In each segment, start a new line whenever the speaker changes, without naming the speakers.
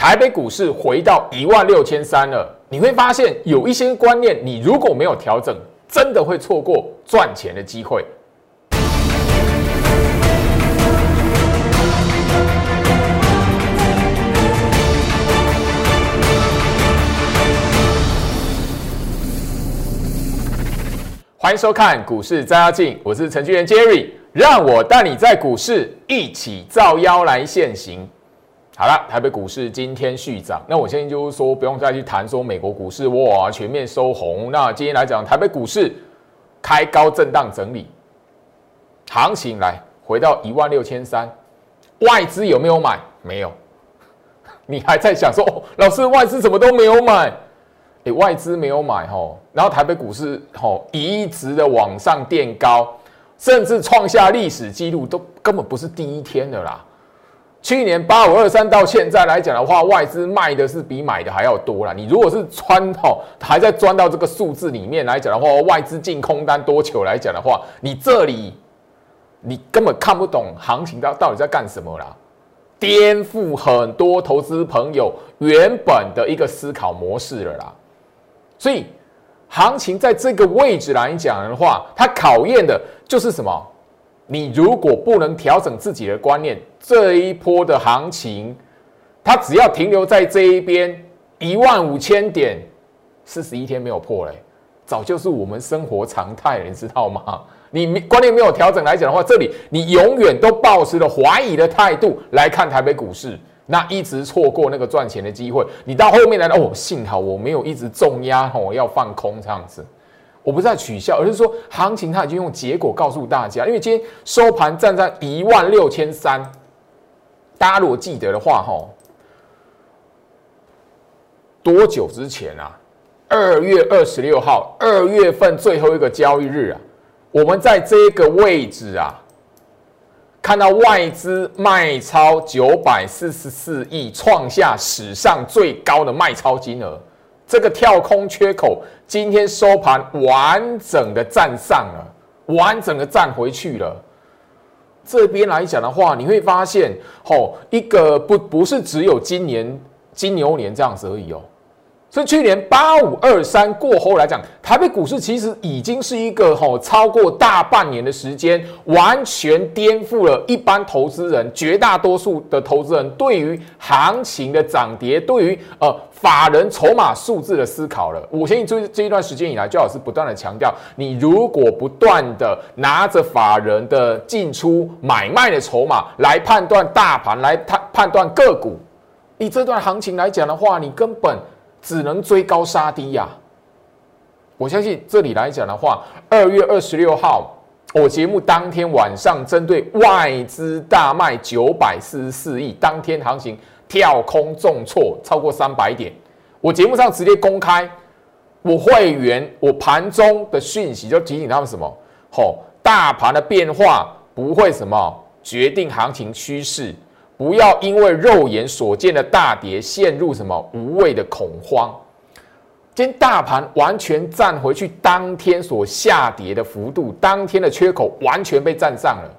台北股市回到一万六千三了，你会发现有一些观念，你如果没有调整，真的会错过赚钱的机会。欢迎收看股市张妖镜，我是程序员 Jerry，让我带你在股市一起造妖来现行。好了，台北股市今天续涨，那我现在就是说不用再去谈说美国股市哇全面收红。那今天来讲，台北股市开高震荡整理，行情来回到一万六千三，外资有没有买？没有，你还在想说，哦、老师外资怎么都没有买？哎，外资没有买吼，然后台北股市吼一直的往上垫高，甚至创下历史纪录，都根本不是第一天的啦。去年八五二三到现在来讲的话，外资卖的是比买的还要多啦。你如果是穿吼还在钻到这个数字里面来讲的话，外资净空单多久来讲的话，你这里你根本看不懂行情到到底在干什么啦，颠覆很多投资朋友原本的一个思考模式了啦。所以行情在这个位置来讲的话，它考验的就是什么？你如果不能调整自己的观念，这一波的行情，它只要停留在这一边一万五千点，四十一天没有破嘞，早就是我们生活常态了，你知道吗？你观念没有调整来讲的话，这里你永远都保持了怀疑的态度来看台北股市，那一直错过那个赚钱的机会。你到后面来了，哦，幸好我没有一直重压，我要放空这样子。我不是在取笑，而是说行情它已经用结果告诉大家。因为今天收盘站在一万六千三，大家如果记得的话，哈，多久之前啊？二月二十六号，二月份最后一个交易日啊，我们在这个位置啊，看到外资卖超九百四十四亿，创下史上最高的卖超金额。这个跳空缺口今天收盘完整的站上了，完整的站回去了。这边来讲的话，你会发现，吼，一个不不是只有今年金牛年这样子而已哦。所以去年八五二三过后来讲，台北股市其实已经是一个吼超过大半年的时间，完全颠覆了一般投资人绝大多数的投资人对于行情的涨跌，对于呃法人筹码数字的思考了。我相信这这一段时间以来，最好是不断的强调，你如果不断的拿着法人的进出买卖的筹码来判断大盘，来判判断个股，以这段行情来讲的话，你根本。只能追高杀低呀！我相信这里来讲的话，二月二十六号，我节目当天晚上针对外资大卖九百四十四亿，当天行情跳空重挫超过三百点，我节目上直接公开我会员我盘中的讯息，就提醒他们什么？吼，大盘的变化不会什么决定行情趋势。不要因为肉眼所见的大跌陷入什么无谓的恐慌。今天大盘完全站回去，当天所下跌的幅度，当天的缺口完全被站上了。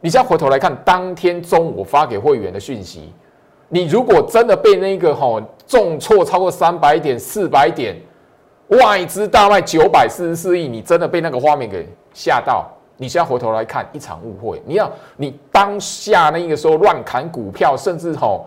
你再回头来看，当天中午发给会员的讯息，你如果真的被那个哈重挫超过三百点、四百点，外资大卖九百四十四亿，你真的被那个画面给吓到。你现在回头来看一场误会，你要你当下那个时候乱砍股票，甚至吼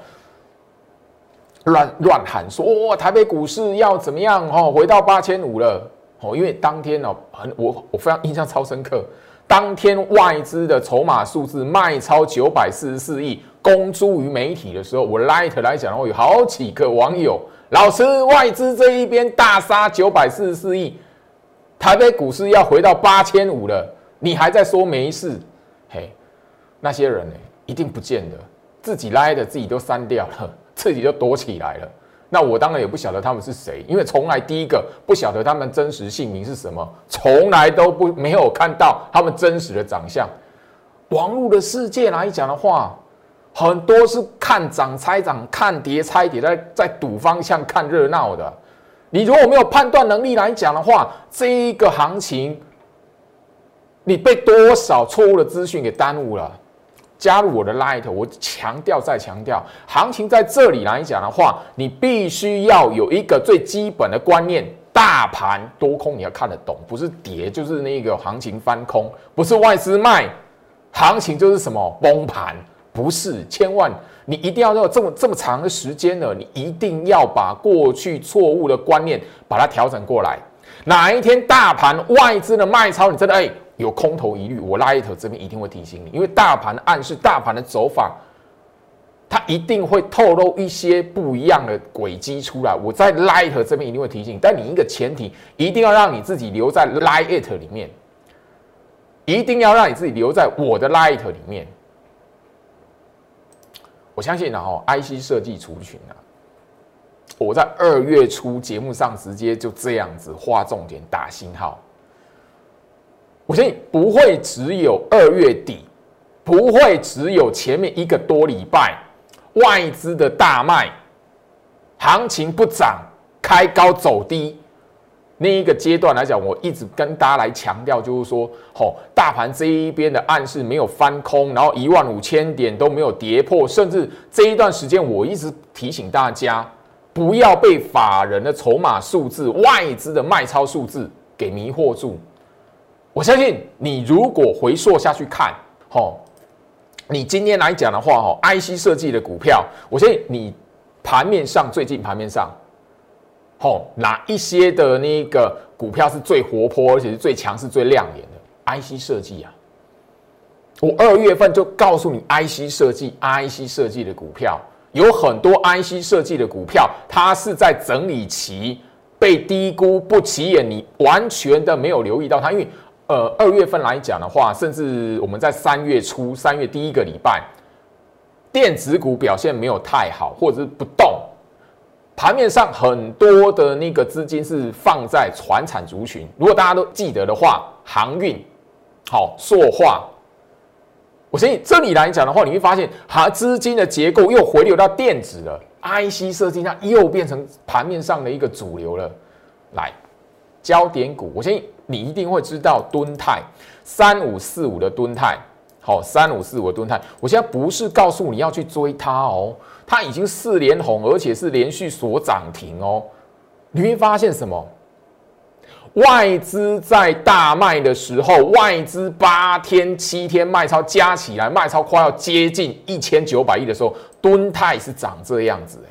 乱乱喊说哇台北股市要怎么样吼回到八千五了。哦，因为当天哦很我我非常印象超深刻，当天外资的筹码数字卖超九百四十四亿，公诸于媒体的时候，我 light 来讲的话，有好几个网友。老师外资这一边大杀九百四十四亿，台北股市要回到八千五了。你还在说没事，嘿，那些人呢，一定不见得自己拉的，自己都删掉了，自己就躲起来了。那我当然也不晓得他们是谁，因为从来第一个不晓得他们真实姓名是什么，从来都不没有看到他们真实的长相。网络的世界来讲的话，很多是看涨猜涨，看跌猜跌，在在赌方向看热闹的。你如果没有判断能力来讲的话，这一个行情。你被多少错误的资讯给耽误了？加入我的 Light，我强调再强调，行情在这里来讲的话，你必须要有一个最基本的观念，大盘多空你要看得懂，不是跌就是那个行情翻空，不是外资卖，行情就是什么崩盘，不是，千万你一定要有这么这么长的时间了，你一定要把过去错误的观念把它调整过来，哪一天大盘外资的卖超，你真的哎。有空头疑虑，我拉一头这边一定会提醒你，因为大盘暗示大盘的走法，它一定会透露一些不一样的轨迹出来。我在拉一头这边一定会提醒，但你一个前提一定要让你自己留在 Light 里面，一定要让你自己留在我的 Light 里面。我相信，然后 IC 设计族群啊，我在二月初节目上直接就这样子画重点打星号。我相信不会只有二月底，不会只有前面一个多礼拜外资的大卖，行情不涨，开高走低那一个阶段来讲，我一直跟大家来强调，就是说，吼，大盘这一边的暗示没有翻空，然后一万五千点都没有跌破，甚至这一段时间我一直提醒大家，不要被法人的筹码数字、外资的卖超数字给迷惑住。我相信你如果回溯下去看，吼，你今天来讲的话，吼，IC 设计的股票，我相信你盘面上最近盘面上，吼，哪一些的那个股票是最活泼，而且是最强势、最亮眼的 IC 设计啊？我二月份就告诉你，IC 设计，IC 设计的股票有很多，IC 设计的股票它是在整理期被低估不起眼，你完全的没有留意到它，因为。呃，二月份来讲的话，甚至我们在三月初、三月第一个礼拜，电子股表现没有太好，或者是不动。盘面上很多的那个资金是放在船产族群。如果大家都记得的话，航运、好塑化，我相信这里来讲的话，你会发现，哈，资金的结构又回流到电子了，IC 设计上又变成盘面上的一个主流了。来，焦点股，我相信。你一定会知道敦泰三五四五的敦泰，好，三五四五的敦泰，我现在不是告诉你要去追它哦，它已经四连红，而且是连续锁涨停哦。你会发现什么？外资在大卖的时候，外资八天七天卖超加起来，卖超快要接近一千九百亿的时候，敦泰是长这样子哎。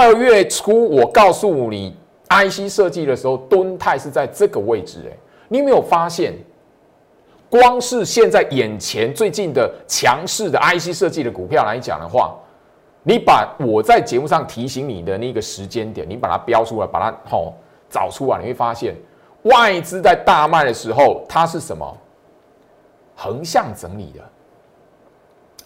二月初我告诉你。IC 设计的时候，敦泰是在这个位置，哎，你有没有发现？光是现在眼前最近的强势的 IC 设计的股票来讲的话，你把我在节目上提醒你的那个时间点，你把它标出来，把它吼找出来，你会发现外资在大卖的时候，它是什么？横向整理的。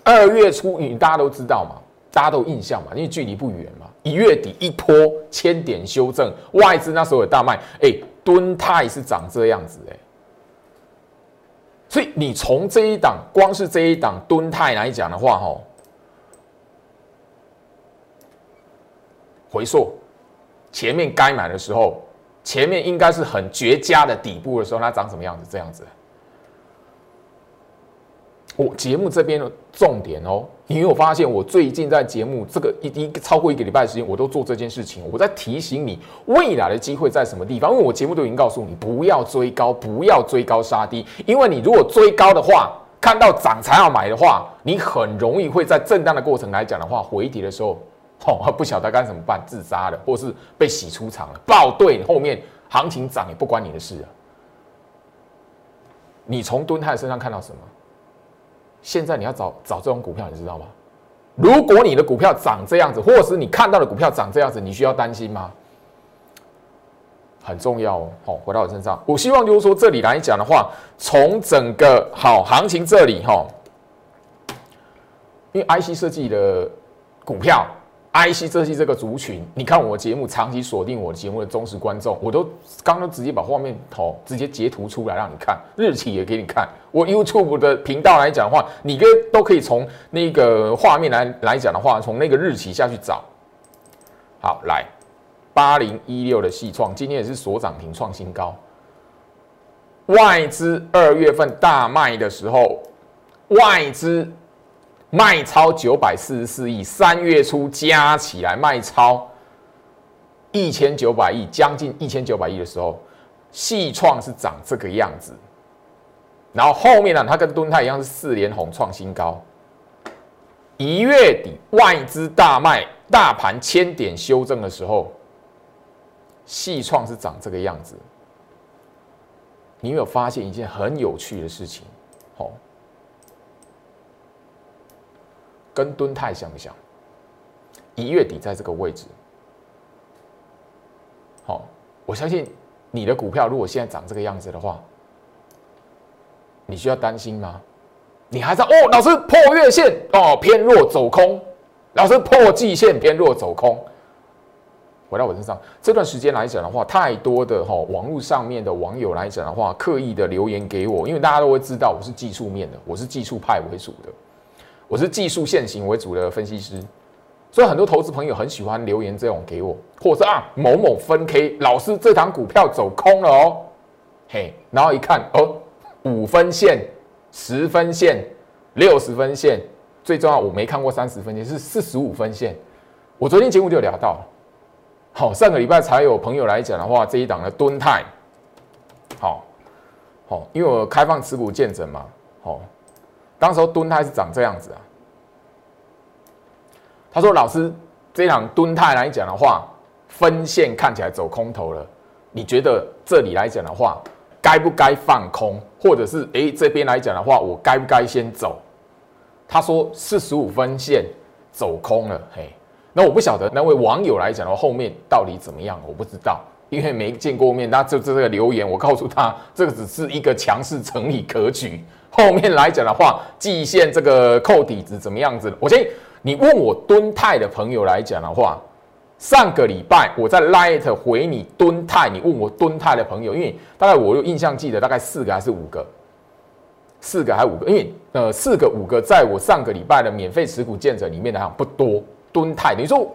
二月初，你大家都知道嘛？大家都印象嘛？因为距离不远嘛。一月底一波千点修正，外资那时候有大卖，哎，敦泰是长这样子哎，所以你从这一档，光是这一档敦泰来讲的话，吼，回溯前面该买的时候，前面应该是很绝佳的底部的时候，它长什么样子？这样子。我节目这边的重点哦，你有发现我最近在节目这个一一超过一个礼拜的时间，我都做这件事情。我在提醒你未来的机会在什么地方，因为我节目都已经告诉你不要追高，不要追高杀低，因为你如果追高的话，看到涨才要买的话，你很容易会在震荡的过程来讲的话，回跌的时候，哦，不晓得该怎么办，自杀了，或是被洗出场了，爆对后面行情涨也不关你的事啊。你从敦泰身上看到什么？现在你要找找这种股票，你知道吗？如果你的股票长这样子，或者是你看到的股票长这样子，你需要担心吗？很重要哦。好，回到我身上，我希望就是说，这里来讲的话，从整个好行情这里哈，因为 IC 设计的股票。IC 设计这个族群，你看我节目长期锁定我节目的忠实观众，我都刚刚直接把画面头直接截图出来让你看，日期也给你看。我 YouTube 的频道来讲的话，你跟都可以从那个画面来来讲的话，从那个日期下去找。好，来八零一六的细创，今天也是所涨停创新高。外资二月份大卖的时候，外资卖超九百四十四亿，三月初加起来卖超一千九百亿，将近一千九百亿的时候，细创是长这个样子。然后后面呢，它跟敦泰一样是四连红创新高。一月底外资大卖，大盘千点修正的时候，细创是长这个样子。你有没有发现一件很有趣的事情？哦，跟敦泰像不像？一月底在这个位置，好，我相信你的股票如果现在长这个样子的话。你需要担心吗？你还在哦，老师破月线哦，偏弱走空，老师破季线偏弱走空。回到我身上，这段时间来讲的话，太多的哈网络上面的网友来讲的话，刻意的留言给我，因为大家都会知道我是技术面的，我是技术派为主的，我是技术线型为主的分析师，所以很多投资朋友很喜欢留言这种给我，或者啊某某分 K 老师这堂股票走空了哦，嘿，然后一看哦。五分线、十分线、六十分线，最重要，我没看过三十分线，是四十五分线。我昨天节目就有聊到，好，上个礼拜才有朋友来讲的话，这一档的吨泰，好，好，因为我开放持股见证嘛，好，当时候吨泰是长这样子啊。他说：“老师，这一档吨泰来讲的话，分线看起来走空头了，你觉得这里来讲的话？”该不该放空，或者是诶这边来讲的话，我该不该先走？他说四十五分线走空了，嘿，那我不晓得那位网友来讲的话，后面到底怎么样，我不知道，因为没见过面。那就这个留言，我告诉他，这个只是一个强势整理格局。后面来讲的话，季线这个扣底子怎么样子？我建议你问我敦泰的朋友来讲的话。上个礼拜我在 Light 回你蹲泰，你问我蹲泰的朋友，因为大概我有印象记得大概四个还是五个，四个还是五个？因为呃四个五个在我上个礼拜的免费持股见证里面来讲不多。蹲泰，你说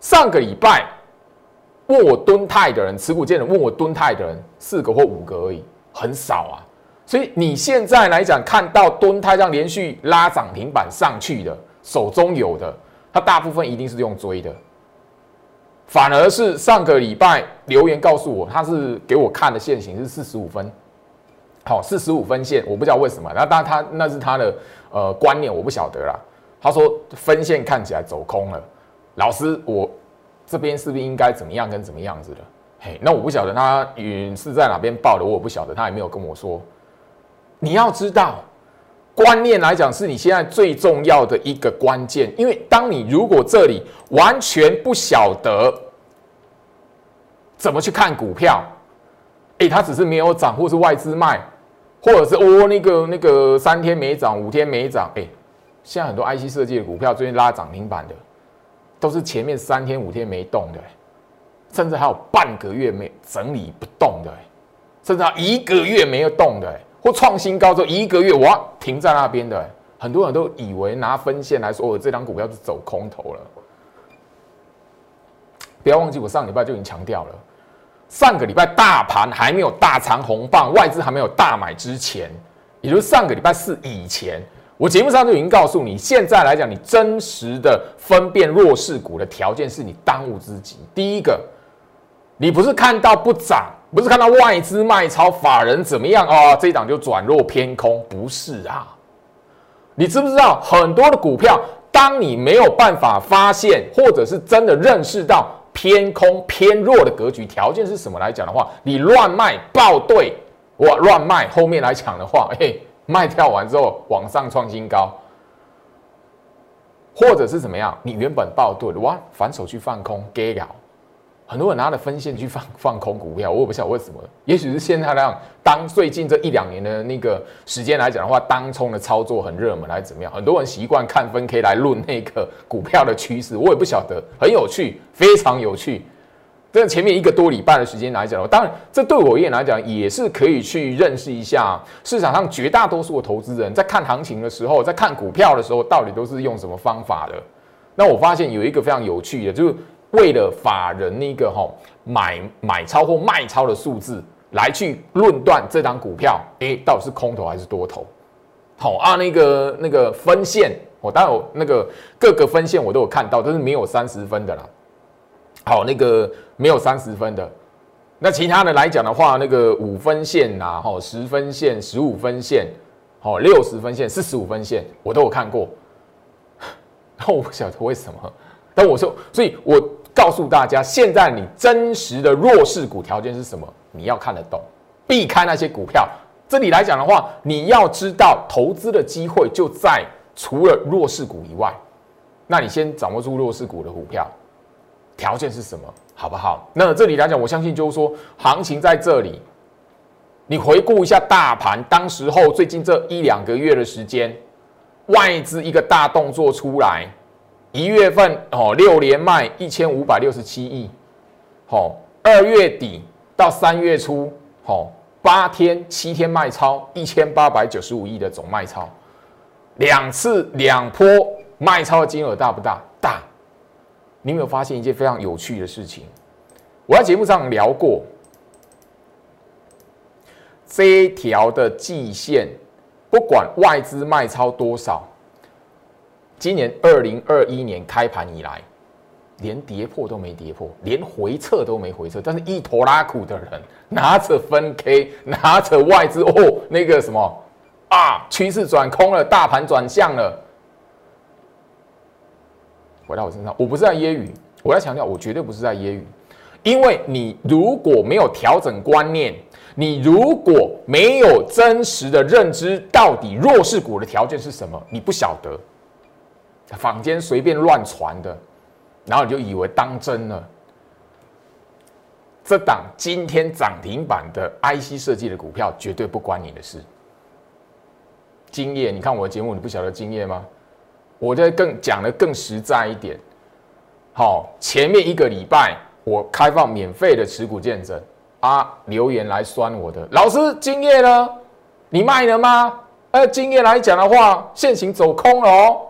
上个礼拜问我蹲泰的人，持股见证问我蹲泰的人四个或五个而已，很少啊。所以你现在来讲看到蹲泰这样连续拉涨停板上去的，手中有的，它大部分一定是用追的。反而是上个礼拜留言告诉我，他是给我看的线型是四十五分，好，四十五分线，我不知道为什么，那当他那是他的呃观念，我不晓得啦。他说分线看起来走空了，老师，我这边是不是应该怎么样跟怎么样子的？嘿，那我不晓得他云是在哪边报的，我不晓得，他也没有跟我说。你要知道。观念来讲，是你现在最重要的一个关键。因为当你如果这里完全不晓得怎么去看股票，哎，它只是没有涨，或是外资卖，或者是哦那个那个三天没涨，五天没涨，哎，现在很多 IC 设计的股票最近拉涨停板的，都是前面三天五天没动的，甚至还有半个月没整理不动的，甚至一个月没有动的。或创新高之后一个月，哇，停在那边的，很多人都以为拿分线来说，我这张股票是走空头了。不要忘记，我上礼拜就已经强调了，上个礼拜大盘还没有大长红棒，外资还没有大买之前，也就是上个礼拜四以前，我节目上就已经告诉你，现在来讲，你真实的分辨弱势股的条件是你当务之急。第一个，你不是看到不涨。不是看到外资卖超，法人怎么样啊？这一档就转弱偏空，不是啊？你知不知道很多的股票，当你没有办法发现，或者是真的认识到偏空偏弱的格局条件是什么来讲的话，你乱卖爆对，我乱卖后面来抢的话，嘿，卖掉完之后往上创新高，或者是怎么样？你原本爆对，哇，反手去放空，get 很多人拿着分线去放 放空股票，我也不晓得为什么。也许是现在那样，当最近这一两年的那个时间来讲的话，当冲的操作很热门，还是怎么样？很多人习惯看分 K 来论那个股票的趋势，我也不晓得，很有趣，非常有趣。这前面一个多礼拜的时间来讲，当然这对我而言来讲，也是可以去认识一下市场上绝大多数的投资人在看行情的时候，在看股票的时候，到底都是用什么方法的。那我发现有一个非常有趣的，就是。为了法人那个哈买买超或卖超的数字来去论断这张股票，哎，到底是空头还是多头？好啊，那个那个分线，我当然有那个各个分线我都有看到，都是没有三十分的啦。好，那个没有三十分的，那其他的来讲的话，那个五分线呐，哈，十分线、十五分线，好，六十分线、四十五分线，我都有看过。那我不晓得为什么，但我说，所以我告诉大家，现在你真实的弱势股条件是什么？你要看得懂，避开那些股票。这里来讲的话，你要知道投资的机会就在除了弱势股以外，那你先掌握住弱势股的股票，条件是什么，好不好？那这里来讲，我相信就是说，行情在这里，你回顾一下大盘，当时候最近这一两个月的时间，外资一个大动作出来，一月份哦六连卖一千五百六十七亿，好，二月底到三月初，好。八天七天卖超一千八百九十五亿的总卖超，两次两波卖超的金额大不大？大。你有没有发现一件非常有趣的事情？我在节目上聊过，这一条的季线，不管外资卖超多少，今年二零二一年开盘以来。连跌破都没跌破，连回撤都没回撤，但是一坨拉苦的人拿着分 K，拿着外资哦，那个什么啊，趋势转空了，大盘转向了。回到我身上，我不是在揶揄，我要强调，我绝对不是在揶揄，因为你如果没有调整观念，你如果没有真实的认知，到底弱势股的条件是什么，你不晓得，坊间随便乱传的。然后你就以为当真了，这档今天涨停板的 IC 设计的股票绝对不关你的事。经验，你看我的节目，你不晓得经验吗？我在更讲的更实在一点。好，前面一个礼拜我开放免费的持股见证啊，留言来酸我的老师今夜呢？你卖了吗？呃，今夜来讲的话，现行走空了哦。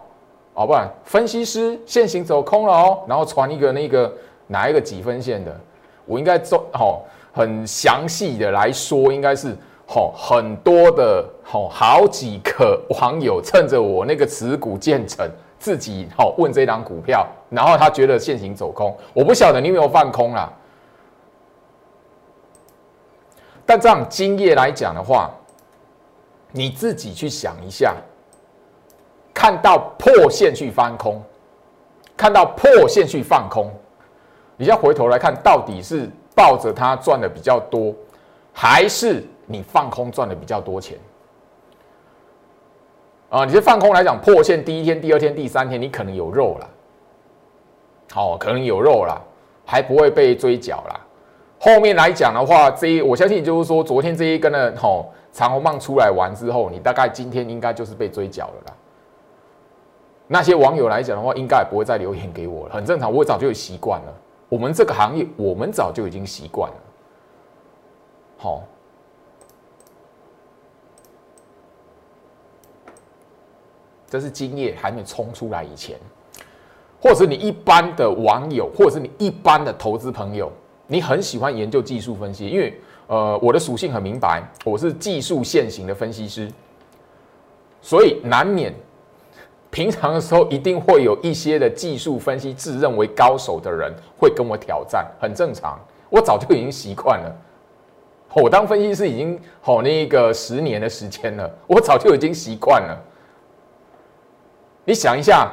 哦，不然分析师现行走空了哦，然后传一个那个哪一个几分线的，我应该做哦很详细的来说，应该是哦很多的哦好几个网友趁着我那个持股建成自己哦问这档股票，然后他觉得现行走空，我不晓得你有没有放空啦。但这样经验来讲的话，你自己去想一下。看到破线去翻空，看到破线去放空，你要回头来看，到底是抱着它赚的比较多，还是你放空赚的比较多钱？啊，你这放空来讲，破线第一天、第二天、第三天，你可能有肉了，好，可能有肉了，还不会被追缴了。后面来讲的话，这一我相信就是说，昨天这一根的吼长虹棒出来完之后，你大概今天应该就是被追缴了啦。那些网友来讲的话，应该也不会再留言给我了，很正常。我早就有习惯了，我们这个行业，我们早就已经习惯了。好，这是今夜还没冲出来以前，或者你一般的网友，或者是你一般的投资朋友，你很喜欢研究技术分析，因为呃，我的属性很明白，我是技术现行的分析师，所以难免。平常的时候，一定会有一些的技术分析自认为高手的人会跟我挑战，很正常。我早就已经习惯了。我当分析师已经好那个十年的时间了，我早就已经习惯了。你想一下，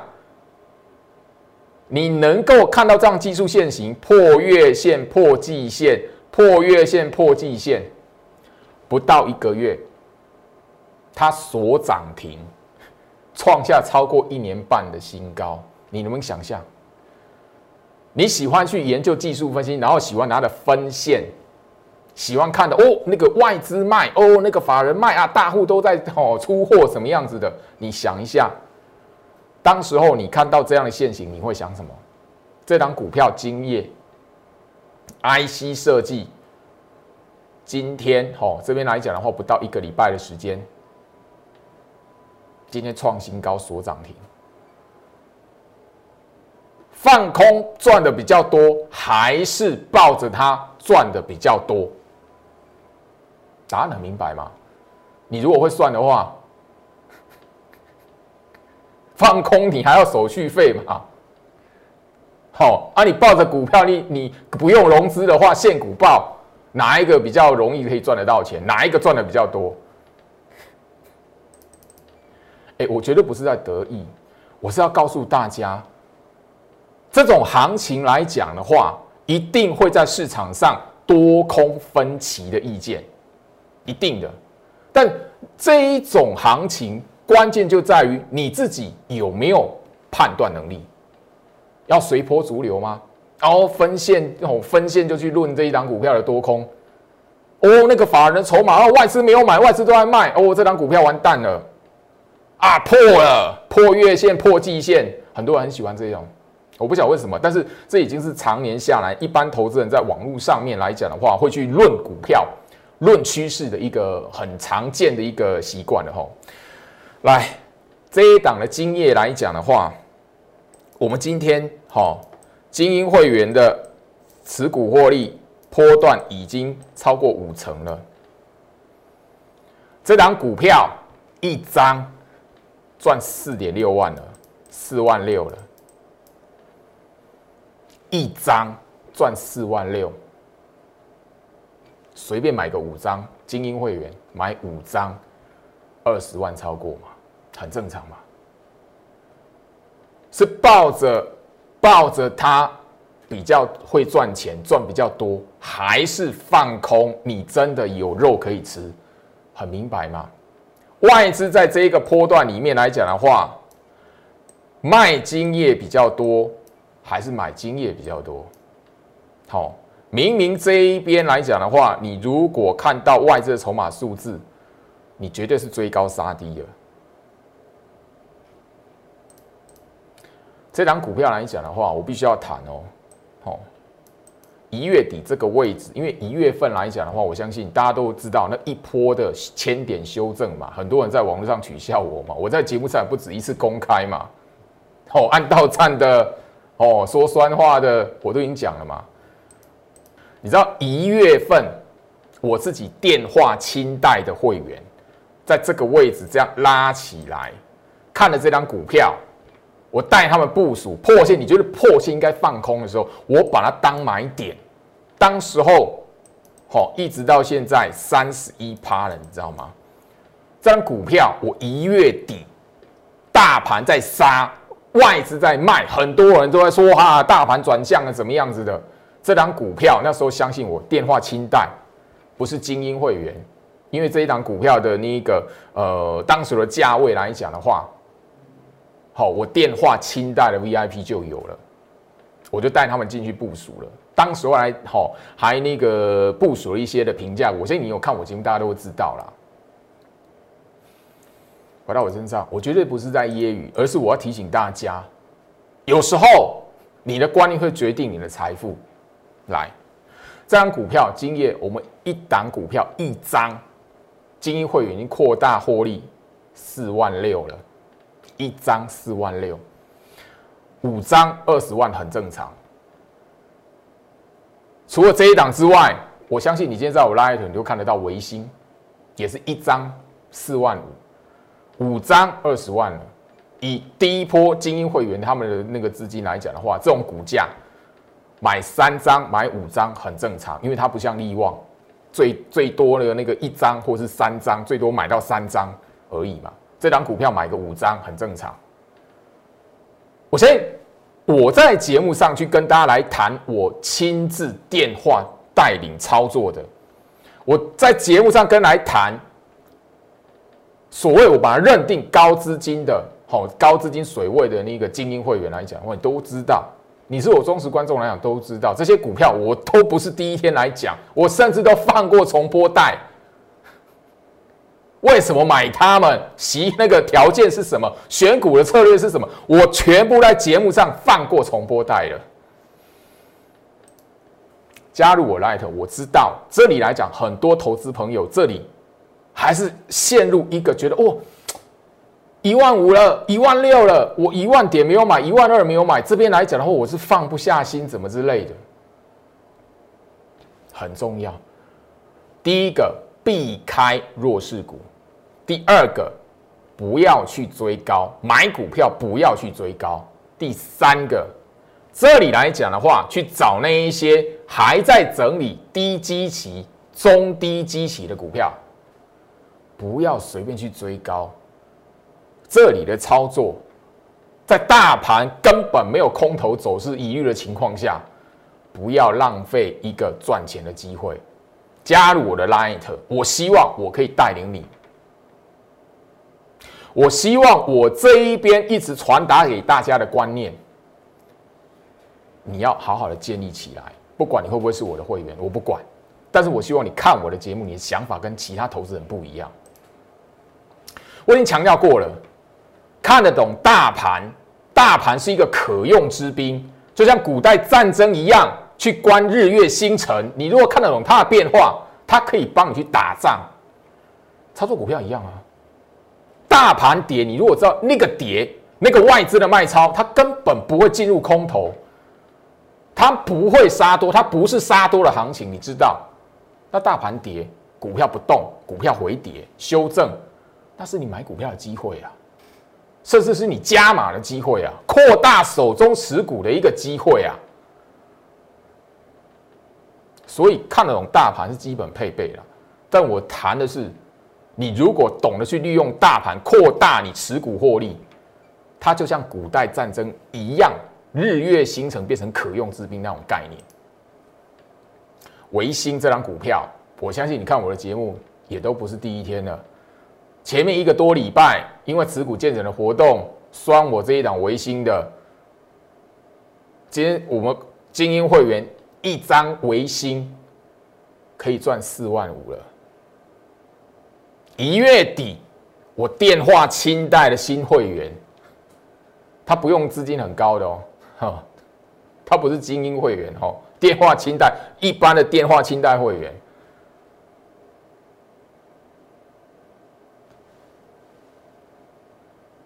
你能够看到这样技术线型破月线、破季线、破月线、破季线，不到一个月，它所涨停。创下超过一年半的新高，你能不能想象？你喜欢去研究技术分析，然后喜欢拿的分线，喜欢看的哦，那个外资卖哦，那个法人卖啊，大户都在哦出货什么样子的？你想一下，当时候你看到这样的现形，你会想什么？这档股票今夜 IC 设计，今天哦这边来讲的话，不到一个礼拜的时间。今天创新高，锁涨停。放空赚的比较多，还是抱着它赚的比较多？答案很明白吗？你如果会算的话，放空你还要手续费嘛？好啊，你抱着股票，你你不用融资的话，现股报哪一个比较容易可以赚得到钱？哪一个赚的比较多？哎，我绝对不是在得意，我是要告诉大家，这种行情来讲的话，一定会在市场上多空分歧的意见，一定的。但这一种行情，关键就在于你自己有没有判断能力。要随波逐流吗？然后分线哦，分线就去论这一档股票的多空。哦，那个法人筹码，哦，外资没有买，外资都在卖。哦，这档股票完蛋了。啊，破了，破月线，破季线，很多人很喜欢这种，我不晓得为什么，但是这已经是常年下来，一般投资人在网络上面来讲的话，会去论股票、论趋势的一个很常见的一个习惯了吼。来，这一档的经验来讲的话，我们今天哈精英会员的持股获利波段已经超过五成了，这档股票一张。赚四点六万了，四万六了，一张赚四万六，随便买个五张，精英会员买五张，二十万超过嘛，很正常嘛。是抱着抱着它比较会赚钱，赚比较多，还是放空？你真的有肉可以吃，很明白吗？外资在这一个波段里面来讲的话，卖金业比较多，还是买金业比较多？好，明明这一边来讲的话，你如果看到外资的筹码数字，你绝对是追高杀低的。这张股票来讲的话，我必须要谈哦，一月底这个位置，因为一月份来讲的话，我相信大家都知道那一波的千点修正嘛，很多人在网络上取笑我嘛，我在节目上不止一次公开嘛，哦，按到站的，哦，说酸话的，我都已经讲了嘛。你知道一月份我自己电话清代的会员，在这个位置这样拉起来，看了这张股票。我带他们部署破线，你觉得破线应该放空的时候，我把它当买点。当时候，好，一直到现在三十一趴了，你知道吗？这张股票我一月底，大盘在杀，外资在卖，很多人都在说啊，大盘转向了，怎么样子的？这张股票那时候相信我，电话清代不是精英会员，因为这一档股票的那一个呃，当时的价位来讲的话。好，我电话清代的 VIP 就有了，我就带他们进去部署了。当时还好，还那个部署了一些的评价。我相信你有看我节目，大家都会知道啦。回到我身上，我绝对不是在揶揄，而是我要提醒大家，有时候你的观念会决定你的财富。来，这张股票今夜我们一档股票一张，精英会员已经扩大获利四万六了。一张四万六，五张二十万很正常。除了这一档之外，我相信你今天在我拉一你就看得到维新，也是一张四万五，五张二十万了。以第一波精英会员他们的那个资金来讲的话，这种股价买三张买五张很正常，因为它不像利旺，最最多的那个一张或是三张，最多买到三张而已嘛。这张股票买个五张很正常。我先我在节目上去跟大家来谈我亲自电话带领操作的。我在节目上跟来谈，所谓我把它认定高资金的，好高资金水位的那个精英会员来讲，我都知道。你是我忠实观众来讲都知道，这些股票我都不是第一天来讲，我甚至都放过重播带。为什么买他们？习那个条件是什么？选股的策略是什么？我全部在节目上放过重播带了。加入我 Light，我知道这里来讲，很多投资朋友这里还是陷入一个觉得哦，一万五了，一万六了，我一万点没有买，一万二没有买，这边来讲的话，我是放不下心，怎么之类的，很重要。第一个。避开弱势股。第二个，不要去追高，买股票不要去追高。第三个，这里来讲的话，去找那一些还在整理低基期、中低基期的股票，不要随便去追高。这里的操作，在大盘根本没有空头走势疑虑的情况下，不要浪费一个赚钱的机会。加入我的 Light，我希望我可以带领你。我希望我这一边一直传达给大家的观念，你要好好的建立起来。不管你会不会是我的会员，我不管。但是我希望你看我的节目，你的想法跟其他投资人不一样。我已经强调过了，看得懂大盘，大盘是一个可用之兵，就像古代战争一样，去观日月星辰。你如果看得懂它的变化，它可以帮你去打仗。操作股票一样啊。大盘跌，你如果知道那个跌，那个外资的卖超，它根本不会进入空头，它不会杀多，它不是杀多的行情，你知道？那大盘跌，股票不动，股票回跌修正，那是你买股票的机会啊，甚至是你加码的机会啊，扩大手中持股的一个机会啊。所以看得懂大盘是基本配备了，但我谈的是。你如果懂得去利用大盘扩大你持股获利，它就像古代战争一样，日月星辰变成可用之兵那种概念。维新这张股票，我相信你看我的节目也都不是第一天了。前面一个多礼拜，因为持股见证的活动，双我这一档维新的，今天我们精英会员一张维新可以赚四万五了。一月底，我电话清贷的新会员，他不用资金很高的哦，哈，他不是精英会员哦，电话清贷一般的电话清贷会员，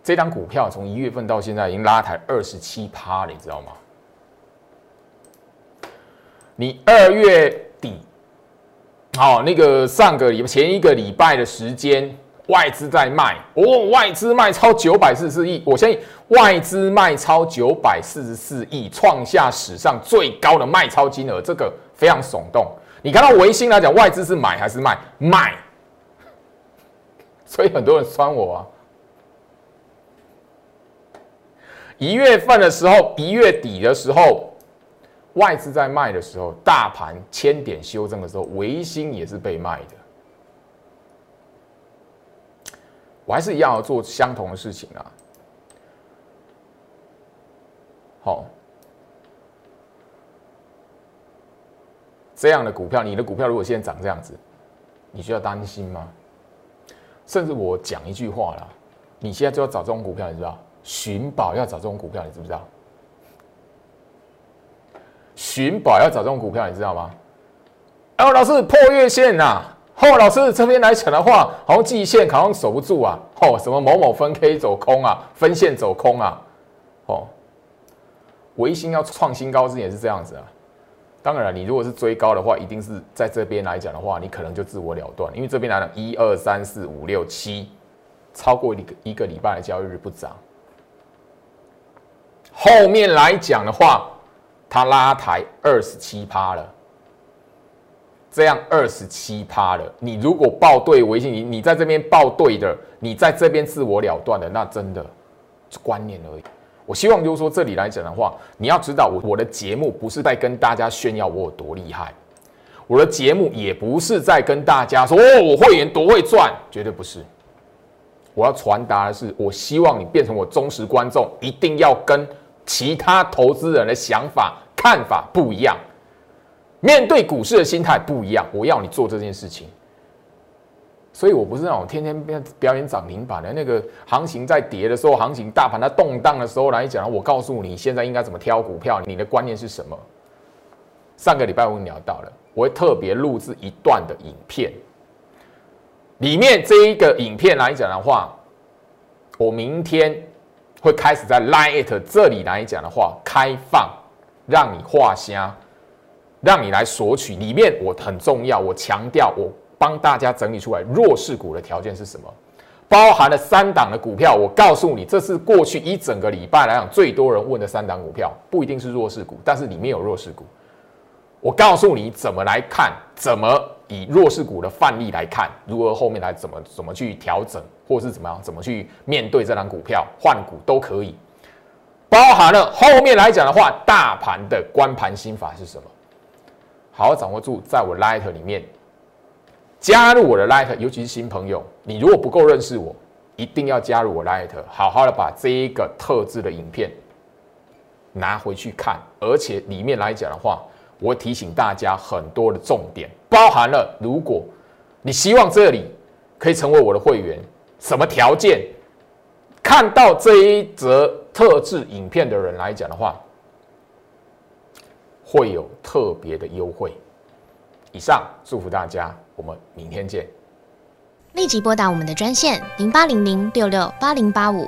这张股票从一月份到现在已经拉抬二十七趴了，你知道吗？你二月底。好，那个上个礼拜前一个礼拜的时间，外资在卖哦，外资卖超九百四十四亿，我相信外资卖超九百四十四亿，创下史上最高的卖超金额，这个非常耸动。你看到维新来讲，外资是买还是卖？卖，所以很多人酸我啊。一月份的时候，一月底的时候。外资在卖的时候，大盘千点修正的时候，维新也是被卖的。我还是一样要做相同的事情啊。好，这样的股票，你的股票如果现在涨这样子，你需要担心吗？甚至我讲一句话啦，你现在就要找这种股票，你知道？寻宝要找这种股票，你知不知道？寻宝要找这种股票，你知道吗？哦，老师破月线呐！哦，老师这边来讲的话，好像季线好像守不住啊！哦，什么某某分 K 走空啊，分线走空啊！哦，维新要创新高之前是这样子啊。当然，你如果是追高的话，一定是在这边来讲的话，你可能就自我了断，因为这边来讲，一二三四五六七，超过一个一个礼拜的交易日不涨。后面来讲的话。它拉抬二十七趴了，这样二十七趴了。你如果报对微信，你你在这边报对的，你在这边自我了断的，那真的观念而已。我希望就是说，这里来讲的话，你要知道，我我的节目不是在跟大家炫耀我有多厉害，我的节目也不是在跟大家说哦，我会员多会赚，绝对不是。我要传达的是，我希望你变成我忠实观众，一定要跟其他投资人的想法。看法不一样，面对股市的心态不一样。我要你做这件事情，所以我不是那种天天表表演涨停板的。那个行情在跌的时候，行情大盘在动荡的时候来讲，我告诉你现在应该怎么挑股票，你的观念是什么？上个礼拜我聊到了，我会特别录制一段的影片，里面这一个影片来讲的话，我明天会开始在 Line 这里来讲的话开放。让你画虾，让你来索取。里面我很重要，我强调，我帮大家整理出来弱势股的条件是什么，包含了三档的股票。我告诉你，这是过去一整个礼拜来讲最多人问的三档股票，不一定是弱势股，但是里面有弱势股。我告诉你怎么来看，怎么以弱势股的范例来看，如何后面来怎么怎么去调整，或是怎么样怎么去面对这档股票换股都可以。包含了后面来讲的话，大盘的关盘心法是什么？好好掌握住，在我 Light 里面加入我的 Light，尤其是新朋友，你如果不够认识我，一定要加入我 Light，好好的把这一个特制的影片拿回去看，而且里面来讲的话。我提醒大家很多的重点，包含了如果你希望这里可以成为我的会员，什么条件？看到这一则特制影片的人来讲的话，会有特别的优惠。以上祝福大家，我们明天见。
立即拨打我们的专线零八零零六六八零八五。